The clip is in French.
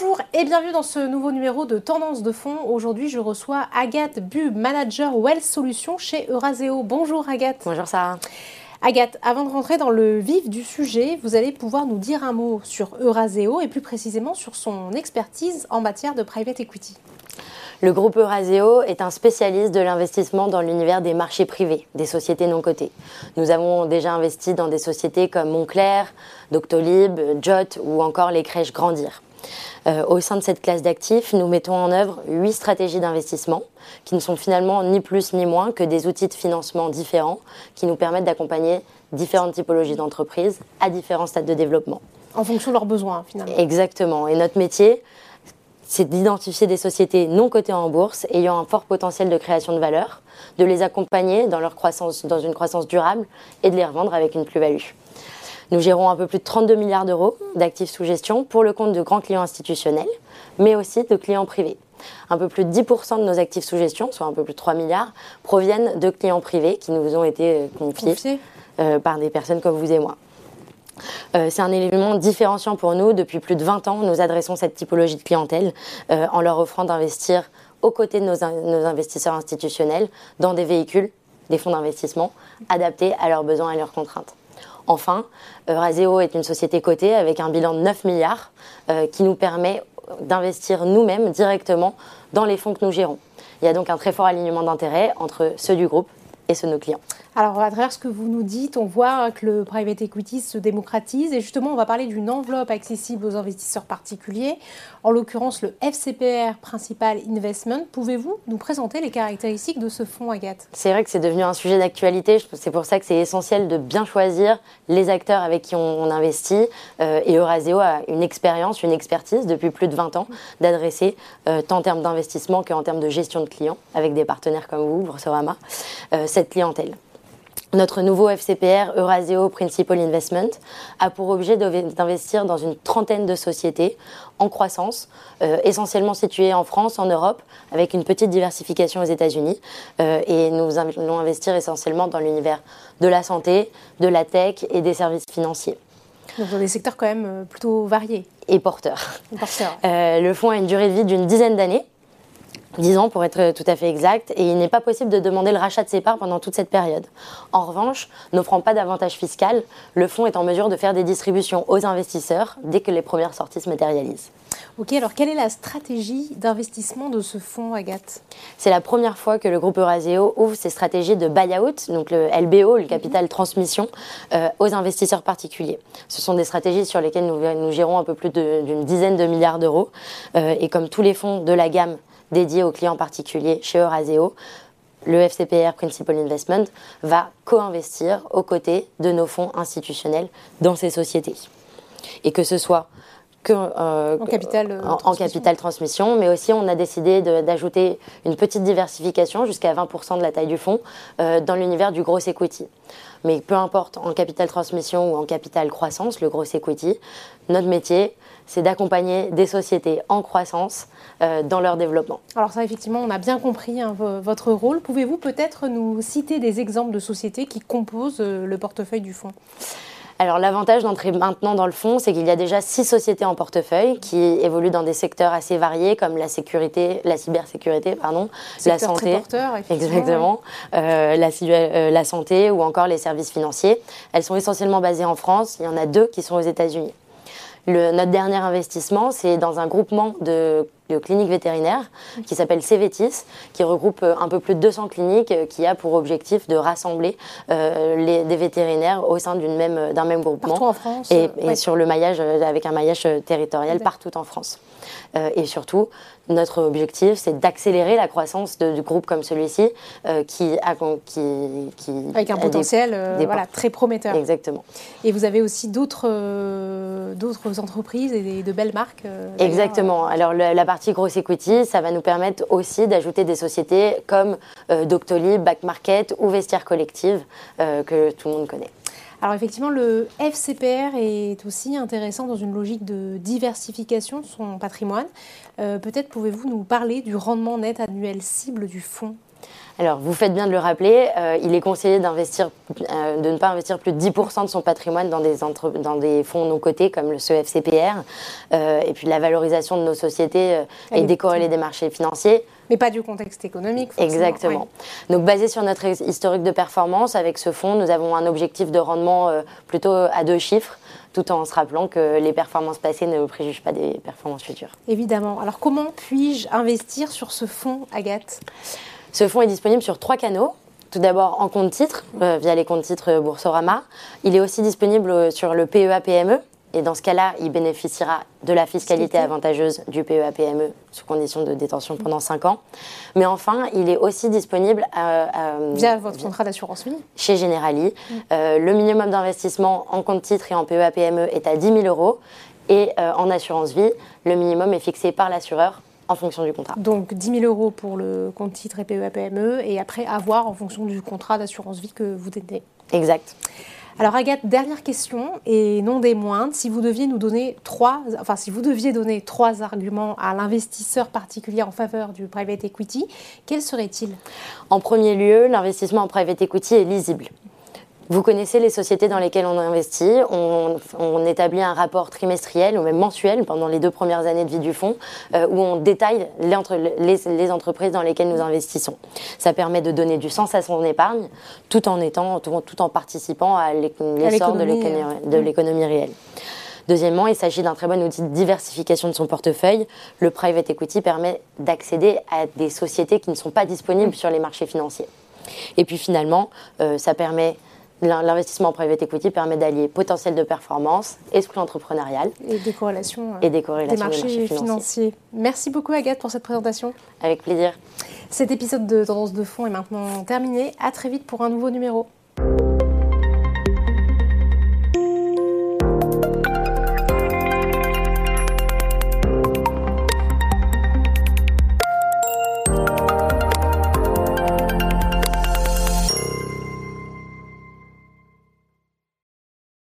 Bonjour et bienvenue dans ce nouveau numéro de Tendance de fonds. Aujourd'hui, je reçois Agathe Bub, manager Wealth Solutions chez Euraseo. Bonjour Agathe. Bonjour Sarah. Agathe, avant de rentrer dans le vif du sujet, vous allez pouvoir nous dire un mot sur Euraseo et plus précisément sur son expertise en matière de private equity. Le groupe Euraseo est un spécialiste de l'investissement dans l'univers des marchés privés, des sociétés non cotées. Nous avons déjà investi dans des sociétés comme Montclair, Doctolib, Jot ou encore les crèches Grandir. Euh, au sein de cette classe d'actifs, nous mettons en œuvre huit stratégies d'investissement qui ne sont finalement ni plus ni moins que des outils de financement différents qui nous permettent d'accompagner différentes typologies d'entreprises à différents stades de développement. En fonction de leurs besoins, finalement. Exactement. Et notre métier, c'est d'identifier des sociétés non cotées en bourse ayant un fort potentiel de création de valeur, de les accompagner dans leur croissance, dans une croissance durable et de les revendre avec une plus-value. Nous gérons un peu plus de 32 milliards d'euros d'actifs sous gestion pour le compte de grands clients institutionnels, mais aussi de clients privés. Un peu plus de 10% de nos actifs sous gestion, soit un peu plus de 3 milliards, proviennent de clients privés qui nous ont été euh, confiés euh, par des personnes comme vous et moi. Euh, c'est un élément différenciant pour nous. Depuis plus de 20 ans, nous adressons cette typologie de clientèle en leur offrant d'investir aux côtés de nos, nos, investisseurs institutionnels dans des véhicules, des fonds d'investissement adaptés à leurs besoins et leurs contraintes. Enfin, Euraseo est une société cotée avec un bilan de 9 milliards euh, qui nous permet d'investir nous-mêmes directement dans les fonds que nous gérons. Il y a donc un très fort alignement d'intérêts entre ceux du groupe et ceux de nos clients. Alors, à travers ce que vous nous dites, on voit que le private equity se démocratise et justement, on va parler d'une enveloppe accessible aux investisseurs particuliers, en l'occurrence le FCPR Principal Investment. Pouvez-vous nous présenter les caractéristiques de ce fonds, Agathe? C'est vrai que c'est devenu un sujet d'actualité. C'est pour ça que c'est essentiel de bien choisir les acteurs avec qui on, investit. Euh, et Euraseo a une expérience, une expertise depuis plus de 20 ans d'adresser, euh, tant en termes d'investissement qu'en termes de gestion de clients, avec des partenaires comme vous, Boursorama, euh, cette clientèle. Notre nouveau FCPR Euraseo Principal Investment a pour objet d'investir dans une trentaine de sociétés en croissance, euh, essentiellement situées en France, en Europe, avec une petite diversification aux États-Unis. Euh, et nous allons investir essentiellement dans l'univers de la santé, de la tech et des services financiers. Donc dans des secteurs quand même euh, plutôt variés. Et porteurs. Et porteurs. le fonds a une durée de vie d'une dizaine d'années. 10 ans pour être tout à fait exact, et il n'est pas possible de demander le rachat de ses parts pendant toute cette période. En revanche, n'offrant pas d'avantage fiscal, le fonds est en mesure de faire des distributions aux investisseurs dès que les premières sorties se matérialisent. Ok, alors quelle est la stratégie d'investissement de ce fonds, Agathe? C'est la première fois que le groupe Euraseo ouvre ses stratégies de buy-out, donc le LBO, le capital mhm. transmission, euh, aux investisseurs particuliers. Ce sont des stratégies sur lesquelles nous, nous gérons un peu plus d'une dizaine de milliards d'euros. Euh, et comme tous les fonds de la gamme dédié aux clients particuliers chez Euraseo, le FCPR Principal Investment va co-investir aux côtés de nos fonds institutionnels dans ces sociétés. Et que ce soit que, euh, en, capital, euh, en, capital, transmission, mais aussi on a décidé d'ajouter une petite diversification jusqu'à 20% de la taille du fonds euh, dans l'univers du gros equity. Mais peu importe en capital transmission ou en capital croissance, le gros equity, notre métier, c'est d'accompagner des sociétés en croissance euh, dans leur développement. Alors ça, effectivement, on a bien compris hein, votre rôle. Pouvez-vous peut-être nous citer des exemples de sociétés qui composent euh, le portefeuille du fonds? Alors l'avantage d'entrer maintenant dans le fonds, c'est qu'il y a déjà six sociétés en portefeuille qui évoluent dans des secteurs assez variés comme la sécurité, la cybersécurité, pardon, la santé, porteur, exactement, euh, la, euh, la santé ou encore les services financiers. Elles sont essentiellement basées en France. Il y en a deux qui sont aux États-Unis. notre dernier investissement, c'est dans un groupement de de clinique vétérinaire qui s'appelle Cévetis, qui regroupe euh, un peu plus de 200 cliniques, euh, qui a pour objectif de rassembler euh, les, des vétérinaires au sein d'une même, d'un même groupement. Partout en France. Et, sur le maillage, avec un maillage territorial partout en France. et surtout, notre objectif, c'est d'accélérer la croissance de, du groupe comme celui-ci, qui, a, qui, qui Avec un potentiel voilà, très prometteur. Exactement. Et vous avez aussi d'autres, d'autres entreprises et de belles marques Exactement. Alors, la partie partie grosse equity, ça va nous permettre aussi d'ajouter des sociétés comme euh, Doctolib, Back Market ou Vestiaire Collective euh, que tout le monde connaît. Alors effectivement, le FCPR est aussi intéressant dans une logique de diversification de son patrimoine. Euh, peut-être pouvez-vous nous parler du rendement net annuel cible du fonds alors, vous faites bien de le rappeler, euh, il est conseillé d'investir, euh, de ne pas investir plus de 10% de son patrimoine dans des, dans des fonds non cotés comme le CEFCPR. Euh, et puis, la valorisation de nos sociétés est décorrélée des marchés financiers. Mais pas du contexte économique. Exactement. Donc, basé sur notre historique de performance, avec ce fonds, nous avons un objectif de rendement plutôt à deux chiffres tout en se rappelant que les performances passées ne préjugent pas des performances futures. Évidemment. Alors comment puis-je investir sur ce fonds, Agathe? Ce fonds est disponible sur trois canaux. Tout d'abord en compte titre, euh, via les comptes titres Boursorama. Il est aussi disponible euh, sur le PEA-PME. Et dans ce cas-là, il bénéficiera de la fiscalité avantageuse du PEA-PME sous condition de détention pendant 5 ans. Mais enfin, il est aussi disponible via votre contrat d'assurance vie chez Generali. Mm. Euh, le minimum d'investissement en compte titre et en PEA-PME est à 10 000 euros. Et en assurance vie, le minimum est fixé par l'assureur en fonction du contrat. Donc 10 000 euros pour le compte titre et PEA-PME e et après avoir en fonction du contrat d'assurance vie que vous détenez. Exact. Alors Agathe, dernière question et non des moindres, si vous deviez nous donner trois, enfin si vous deviez donner trois arguments à l'investisseur particulier en faveur du private equity, quels seraient-ils? En premier lieu, l'investissement en private equity est lisible. Vous connaissez les sociétés dans lesquelles on investit. On, on établit un rapport trimestriel ou même mensuel pendant les deux premières années de vie du fonds euh, où on détaille les, entre, les, les, entreprises dans lesquelles nous investissons. Ça permet de donner du sens à son épargne tout en, étant, tout, tout en participant à l'essor de euh. l'économie réelle. Deuxièmement, il s'agit d'un très bon outil de diversification de son portefeuille. Le private equity permet d'accéder à des sociétés qui ne sont pas disponibles sur les marchés financiers. Et puis finalement, euh, ça permet L'investissement en private equity permet d'allier potentiel de performance, esprit entrepreneurial et des corrélations, et des, corrélations des, marchés financiers. Merci beaucoup Agathe pour cette présentation. Avec plaisir. Cet épisode de Tendance de fond est maintenant terminé. À très vite pour un nouveau numéro.